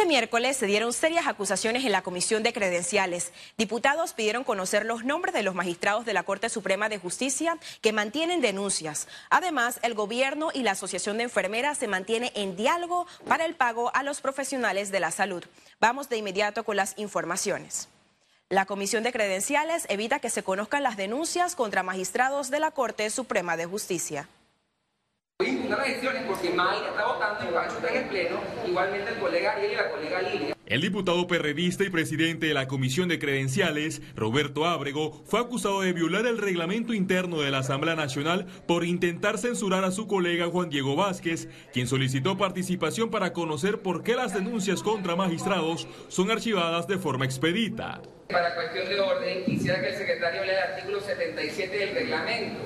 Este miércoles se dieron serias acusaciones en la Comisión de Credenciales. Diputados pidieron conocer los nombres de los magistrados de la Corte Suprema de Justicia que mantienen denuncias. Además, el gobierno y la Asociación de Enfermeras se mantienen en diálogo para el pago a los profesionales de la salud. Vamos de inmediato con las informaciones. La Comisión de Credenciales evita que se conozcan las denuncias contra magistrados de la Corte Suprema de Justicia porque está votando y en el pleno, igualmente el colega y la colega Lilia. El diputado perredista y presidente de la Comisión de Credenciales, Roberto Ábrego, fue acusado de violar el reglamento interno de la Asamblea Nacional por intentar censurar a su colega Juan Diego Vázquez, quien solicitó participación para conocer por qué las denuncias contra magistrados son archivadas de forma expedita. Para cuestión de orden, quisiera que el secretario lea el artículo 77 del reglamento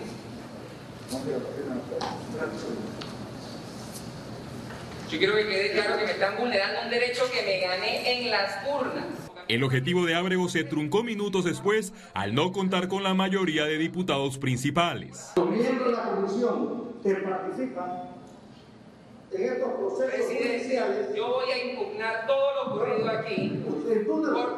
yo quiero que quede claro que me están vulnerando un derecho que me gané en las urnas. El objetivo de Ábrego se truncó minutos después al no contar con la mayoría de diputados principales. Los miembros de la comisión que participan en estos procesos Presidente, yo voy a impugnar todo lo ocurrido aquí, porque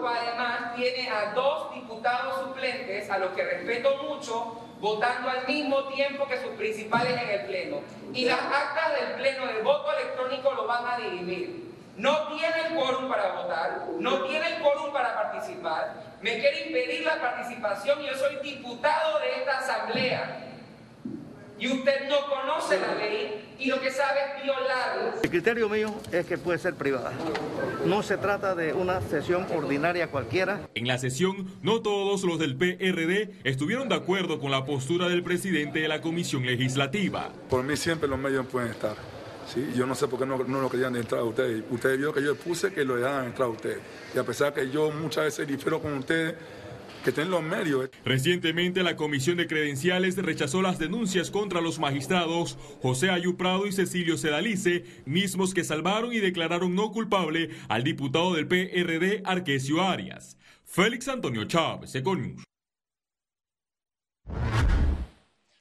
además tiene a dos diputados suplentes, a los que respeto mucho, votando al mismo tiempo que sus principales en el Pleno. Y las actas del Pleno de voto electrónico lo van a dirimir. No tiene el quórum para votar, no tiene el quórum para participar, me quiere impedir la participación y yo soy diputado de esta asamblea. Y usted no conoce la ley y lo que sabe es violarla. El criterio mío es que puede ser privada. No se trata de una sesión ordinaria cualquiera. En la sesión, no todos los del PRD estuvieron de acuerdo con la postura del presidente de la Comisión Legislativa. Por mí siempre los medios pueden estar. ¿sí? Yo no sé por qué no, no lo querían entrar a ustedes. Ustedes vio que yo puse que lo dejaran entrar a ustedes. Y a pesar que yo muchas veces difiero con ustedes, que estén los medios. Recientemente la Comisión de Credenciales rechazó las denuncias contra los magistrados José Ayú Prado y Cecilio Sedalice, mismos que salvaron y declararon no culpable al diputado del PRD Arquesio Arias. Félix Antonio Chávez, Econius.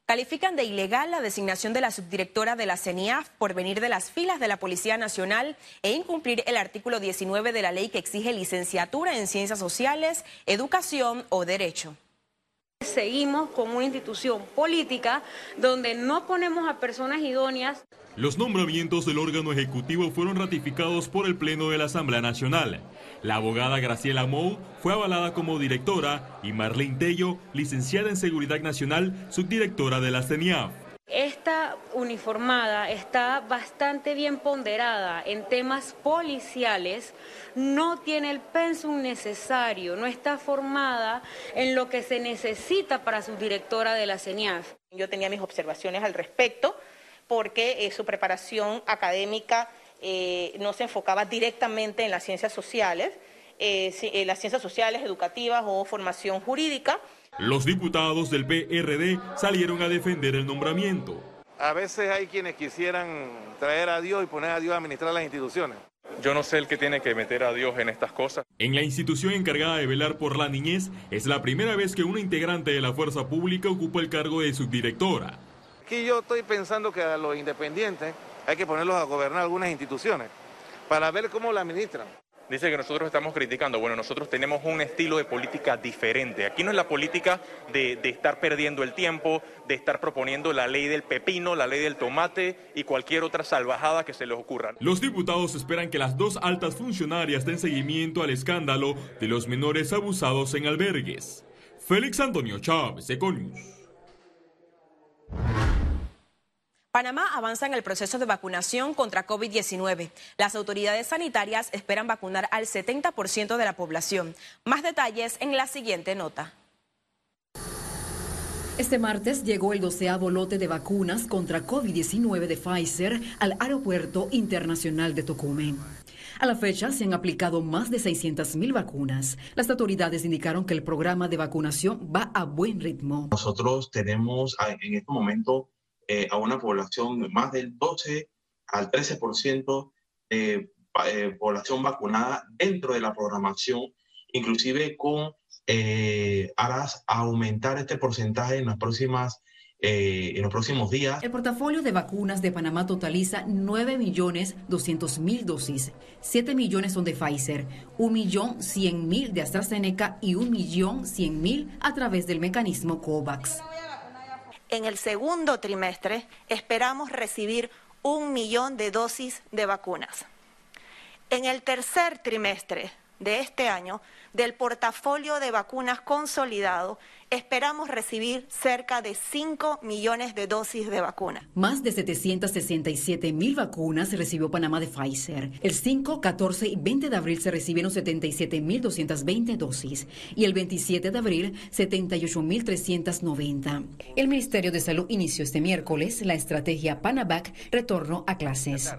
Califican de ilegal la designación de la subdirectora de la CENIAF por venir de las filas de la Policía Nacional e incumplir el artículo 19 de la ley que exige licenciatura en ciencias sociales, educación o derecho. Seguimos como una institución política donde no ponemos a personas idóneas. Los nombramientos del órgano ejecutivo fueron ratificados por el Pleno de la Asamblea Nacional. La abogada Graciela Mou fue avalada como directora y Marlene Tello, licenciada en Seguridad Nacional, subdirectora de la CENIAF. Esta uniformada está bastante bien ponderada en temas policiales, no tiene el pensum necesario, no está formada en lo que se necesita para subdirectora de la CENIAF. Yo tenía mis observaciones al respecto porque eh, su preparación académica eh, no se enfocaba directamente en las ciencias sociales, eh, en las ciencias sociales, educativas o formación jurídica. Los diputados del PRD salieron a defender el nombramiento. A veces hay quienes quisieran traer a Dios y poner a Dios a administrar las instituciones. Yo no sé el que tiene que meter a Dios en estas cosas. En la institución encargada de velar por la niñez, es la primera vez que una integrante de la fuerza pública ocupa el cargo de subdirectora. Aquí yo estoy pensando que a los independientes hay que ponerlos a gobernar algunas instituciones para ver cómo la administran. Dice que nosotros estamos criticando. Bueno, nosotros tenemos un estilo de política diferente. Aquí no es la política de, de, estar perdiendo el tiempo, de estar proponiendo la ley del pepino, la ley del tomate y cualquier otra salvajada que se les ocurra. Los diputados esperan que las dos altas funcionarias den seguimiento al escándalo de los menores abusados en albergues. Félix Antonio Chávez, Econius. Panamá avanza en el proceso de vacunación contra COVID-19. Las autoridades sanitarias esperan vacunar al 70% de la población. Más detalles en la siguiente nota. Este martes llegó el doceavo lote de vacunas contra COVID-19 de Pfizer al Aeropuerto Internacional de Tocumen. A la fecha se han aplicado más de 600.000 vacunas. Las autoridades indicaron que el programa de vacunación va a buen ritmo. Nosotros tenemos en este momento eh, a una población más del 12 al 13% de eh, población vacunada dentro de la programación, inclusive con eh, a aumentar este porcentaje en las próximas eh, en los próximos días. El portafolio de vacunas de Panamá totaliza 9.200.000 dosis. 7 millones son de Pfizer, 1.100.000 de AstraZeneca y 1.100.000 a través del mecanismo COVAX. En el segundo trimestre esperamos recibir un millón de dosis de vacunas. En el tercer trimestre de este año, del portafolio de vacunas consolidado, esperamos recibir cerca de 5 millones de dosis de vacuna. Más de 767 mil vacunas recibió Panamá de Pfizer. El 5, 14 y 20 de abril se recibieron 77 mil 220 dosis y el 27 de abril 78 mil 390. El Ministerio de Salud inició este miércoles la estrategia Panavac retorno a clases.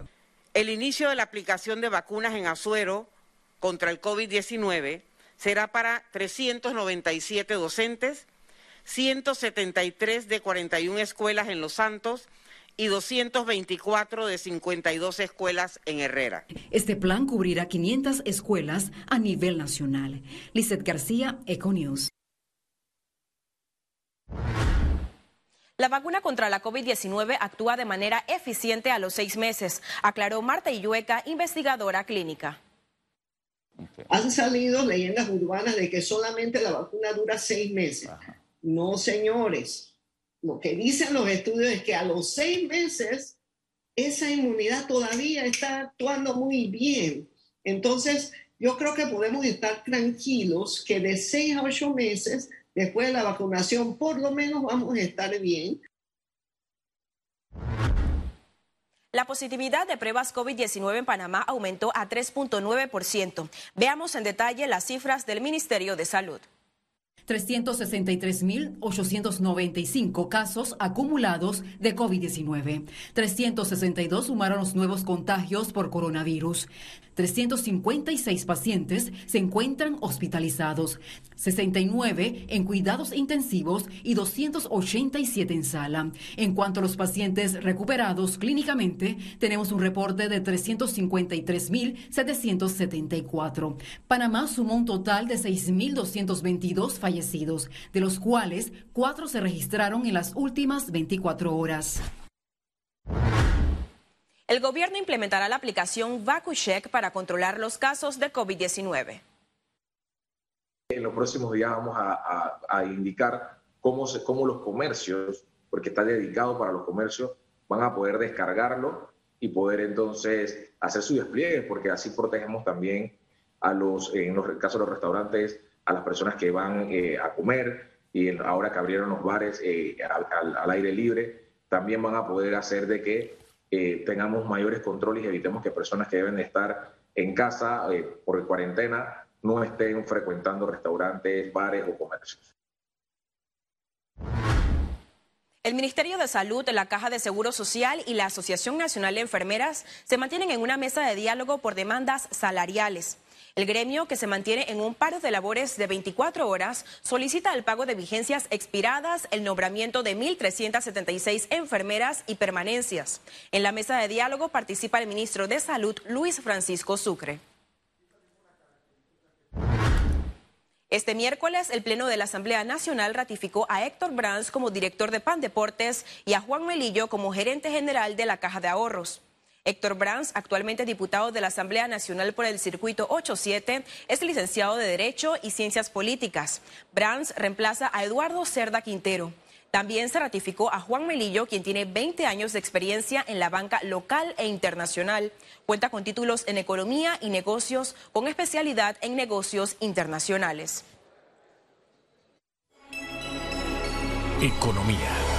El inicio de la aplicación de vacunas en Azuero contra el COVID-19 será para 397 docentes, 173 de 41 escuelas en Los Santos y 224 de 52 escuelas en Herrera. Este plan cubrirá 500 escuelas a nivel nacional. Lizeth García, Econews. La vacuna contra la COVID-19 actúa de manera eficiente a los seis meses, aclaró Marta Illueca, investigadora clínica. Han salido leyendas urbanas de que solamente la vacuna dura seis meses. No, señores. Lo que dicen los estudios es que a los seis meses esa inmunidad todavía está actuando muy bien. Entonces, yo creo que podemos estar tranquilos que de seis a ocho meses después de la vacunación, por lo menos vamos a estar bien. La positividad de pruebas COVID-19 en Panamá aumentó a 3.9%. Veamos en detalle las cifras del Ministerio de Salud. 363.895 casos acumulados de COVID-19. 362 sumaron los nuevos contagios por coronavirus. 356 pacientes se encuentran hospitalizados, 69 en cuidados intensivos y 287 en sala. En cuanto a los pacientes recuperados clínicamente, tenemos un reporte de 353.774. Panamá sumó un total de 6.222 fallecidos, de los cuales cuatro se registraron en las últimas 24 horas. El gobierno implementará la aplicación VacuCheck para controlar los casos de COVID-19. En los próximos días vamos a, indicar cómo, se, cómo los comercios, porque está dedicado para los comercios, van a poder descargarlo y poder entonces hacer su despliegue, porque así protegemos también a los, en los casos de los restaurantes, a las personas que van eh, a comer y ahora que abrieron los bares eh, al, aire libre, también van a poder hacer de que eh, tengamos mayores controles y evitemos que personas que deben estar en casa por cuarentena no estén frecuentando restaurantes, bares o comercios. El Ministerio de Salud, la Caja de Seguro Social y la Asociación Nacional de Enfermeras se mantienen en una mesa de diálogo por demandas salariales. El gremio, que se mantiene en un paro de labores de 24 horas, solicita el pago de vigencias expiradas, el nombramiento de 1.376 enfermeras y permanencias. En la mesa de diálogo participa el ministro de Salud, Luis Francisco Sucre. Este miércoles, el Pleno de la Asamblea Nacional ratificó a Héctor Brands como director de PAN Deportes y a Juan Melillo como gerente general de la Caja de Ahorros. Héctor Brands, actualmente diputado de la Asamblea Nacional por el Circuito 87, es licenciado de Derecho y Ciencias Políticas. Brands reemplaza a Eduardo Cerda Quintero. También se ratificó a Juan Melillo, quien tiene 20 años de experiencia en la banca local e internacional. Cuenta con títulos en economía y negocios, con especialidad en negocios internacionales. Economía.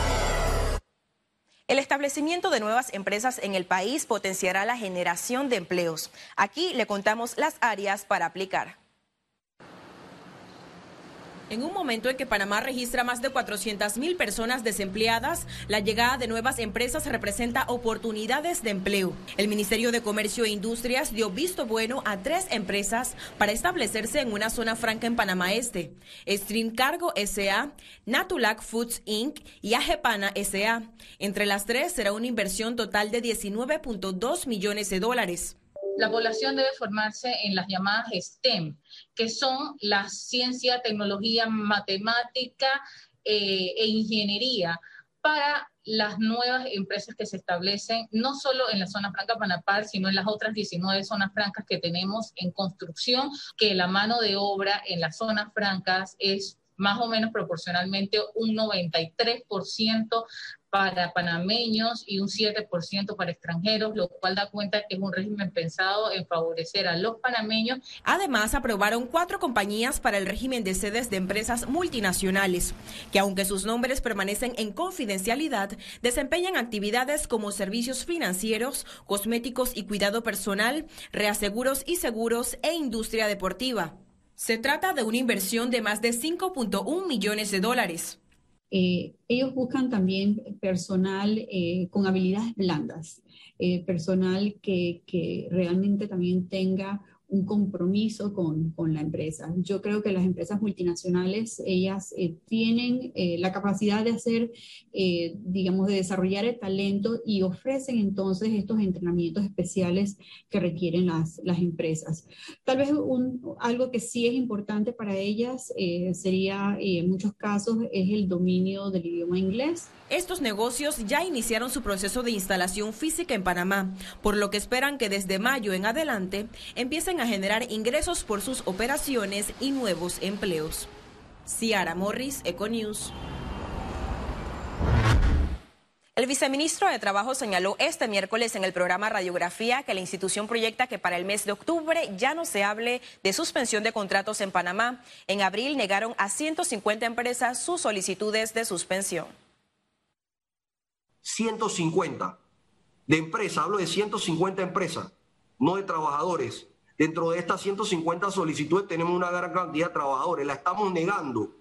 El establecimiento de nuevas empresas en el país potenciará la generación de empleos. Aquí le contamos las áreas para aplicar. En un momento en que Panamá registra más de 400 mil personas desempleadas, la llegada de nuevas empresas representa oportunidades de empleo. El Ministerio de Comercio e Industrias dio visto bueno a tres empresas para establecerse en una zona franca en Panamá Este. Stream Cargo S.A., Natulac Foods Inc. y Ajepana S.A. Entre las tres será una inversión total de 19.2 millones de dólares la población debe formarse en las llamadas STEM, que son la ciencia, tecnología, matemática eh, e ingeniería, para las nuevas empresas que se establecen, no solo en la zona franca Panapar, sino en las otras 19 zonas francas que tenemos en construcción, que la mano de obra en las zonas francas es más o menos proporcionalmente un 93% para panameños y un 7% para extranjeros, lo cual da cuenta que es un régimen pensado en favorecer a los panameños. Además, aprobaron cuatro compañías para el régimen de sedes de empresas multinacionales, que aunque sus nombres permanecen en confidencialidad, desempeñan actividades como servicios financieros, cosméticos y cuidado personal, reaseguros y seguros e industria deportiva. Se trata de una inversión de más de 5.1 millones de dólares. Eh, ellos buscan también personal eh, con habilidades blandas, eh, personal que, que, realmente también tenga un compromiso con, con, la empresa. Yo creo que las empresas multinacionales, ellas eh, tienen eh, la capacidad de hacer, eh, digamos, de desarrollar el talento y ofrecen entonces estos entrenamientos especiales que requieren las, las empresas. Tal vez un, algo que sí es importante para ellas sería, en muchos casos, es el dominio del idioma inglés. Estos negocios ya iniciaron su proceso de instalación física en Panamá, por lo que esperan que desde mayo en adelante empiecen a generar ingresos por sus operaciones y nuevos empleos. Ciara Morris, Econews. El viceministro de Trabajo señaló este miércoles en el programa Radiografía que la institución proyecta que para el mes de octubre ya no se hable de suspensión de contratos en Panamá. En abril negaron a 150 empresas sus solicitudes de suspensión. 150 de empresas, hablo de 150 empresas, no de trabajadores. Dentro de estas 150 solicitudes tenemos una gran cantidad de trabajadores, la estamos negando.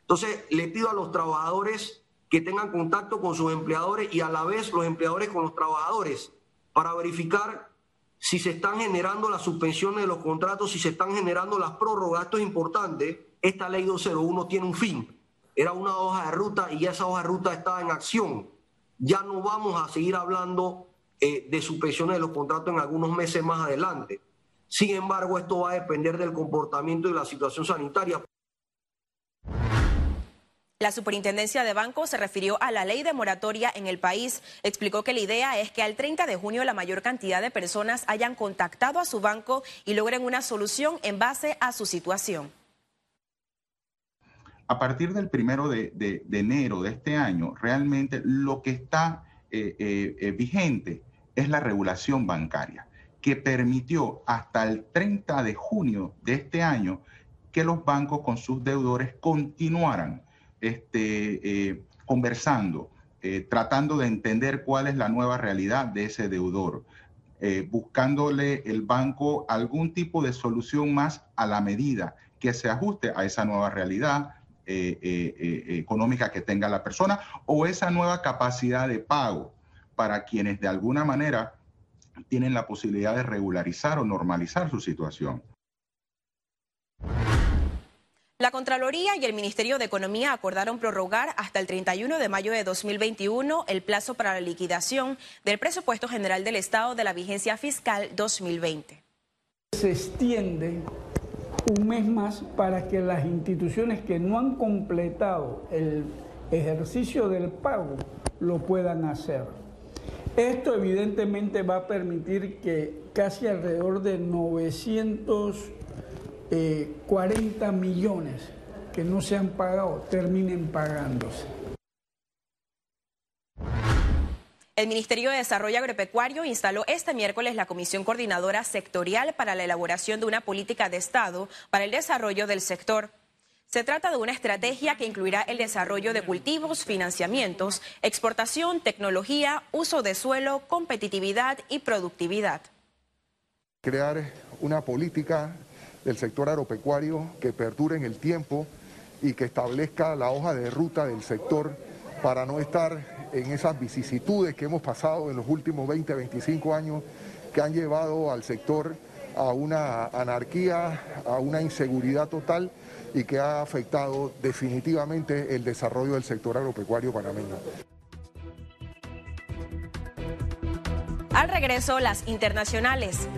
Entonces, le pido a los trabajadores que tengan contacto con sus empleadores y a la vez los empleadores con los trabajadores para verificar si se están generando las suspensiones de los contratos, si se están generando las prórrogas. Esto es importante. Esta ley 201 tiene un fin. Era una hoja de ruta y esa hoja de ruta está en acción ya no vamos a seguir hablando eh, de suspensiones de los contratos en algunos meses más adelante. Sin embargo, esto va a depender del comportamiento y la situación sanitaria. La superintendencia de bancos se refirió a la ley de moratoria en el país. Explicó que la idea es que al 30 de junio la mayor cantidad de personas hayan contactado a su banco y logren una solución en base a su situación a partir del primero de, enero de este año, realmente lo que está eh, eh, eh, vigente es la regulación bancaria, que permitió hasta el 30 de junio de este año que los bancos con sus deudores continuaran este, conversando, tratando de entender cuál es la nueva realidad de ese deudor. buscándole el banco algún tipo de solución más a la medida que se ajuste a esa nueva realidad, eh, eh, eh, económica que tenga la persona o esa nueva capacidad de pago para quienes de alguna manera tienen la posibilidad de regularizar o normalizar su situación. La Contraloría y el Ministerio de Economía acordaron prorrogar hasta el 31 de mayo de 2021 el plazo para la liquidación del presupuesto general del Estado de la vigencia fiscal 2020. Se extiende un mes más para que las instituciones que no han completado el ejercicio del pago lo puedan hacer. Esto evidentemente va a permitir que casi alrededor de 940 millones que no se han pagado terminen pagándose. El Ministerio de Desarrollo Agropecuario instaló este miércoles la Comisión Coordinadora Sectorial para la elaboración de una política de Estado para el desarrollo del sector. Se trata de una estrategia que incluirá el desarrollo de cultivos, financiamientos, exportación, tecnología, uso de suelo, competitividad y productividad. Crear una política del sector agropecuario que perdure en el tiempo y que establezca la hoja de ruta del sector para no estar en esas vicisitudes que hemos pasado en los últimos 20, 25 años que han llevado al sector a una anarquía, a una inseguridad total y que ha afectado definitivamente el desarrollo del sector agropecuario panameño. Al regreso, las internacionales.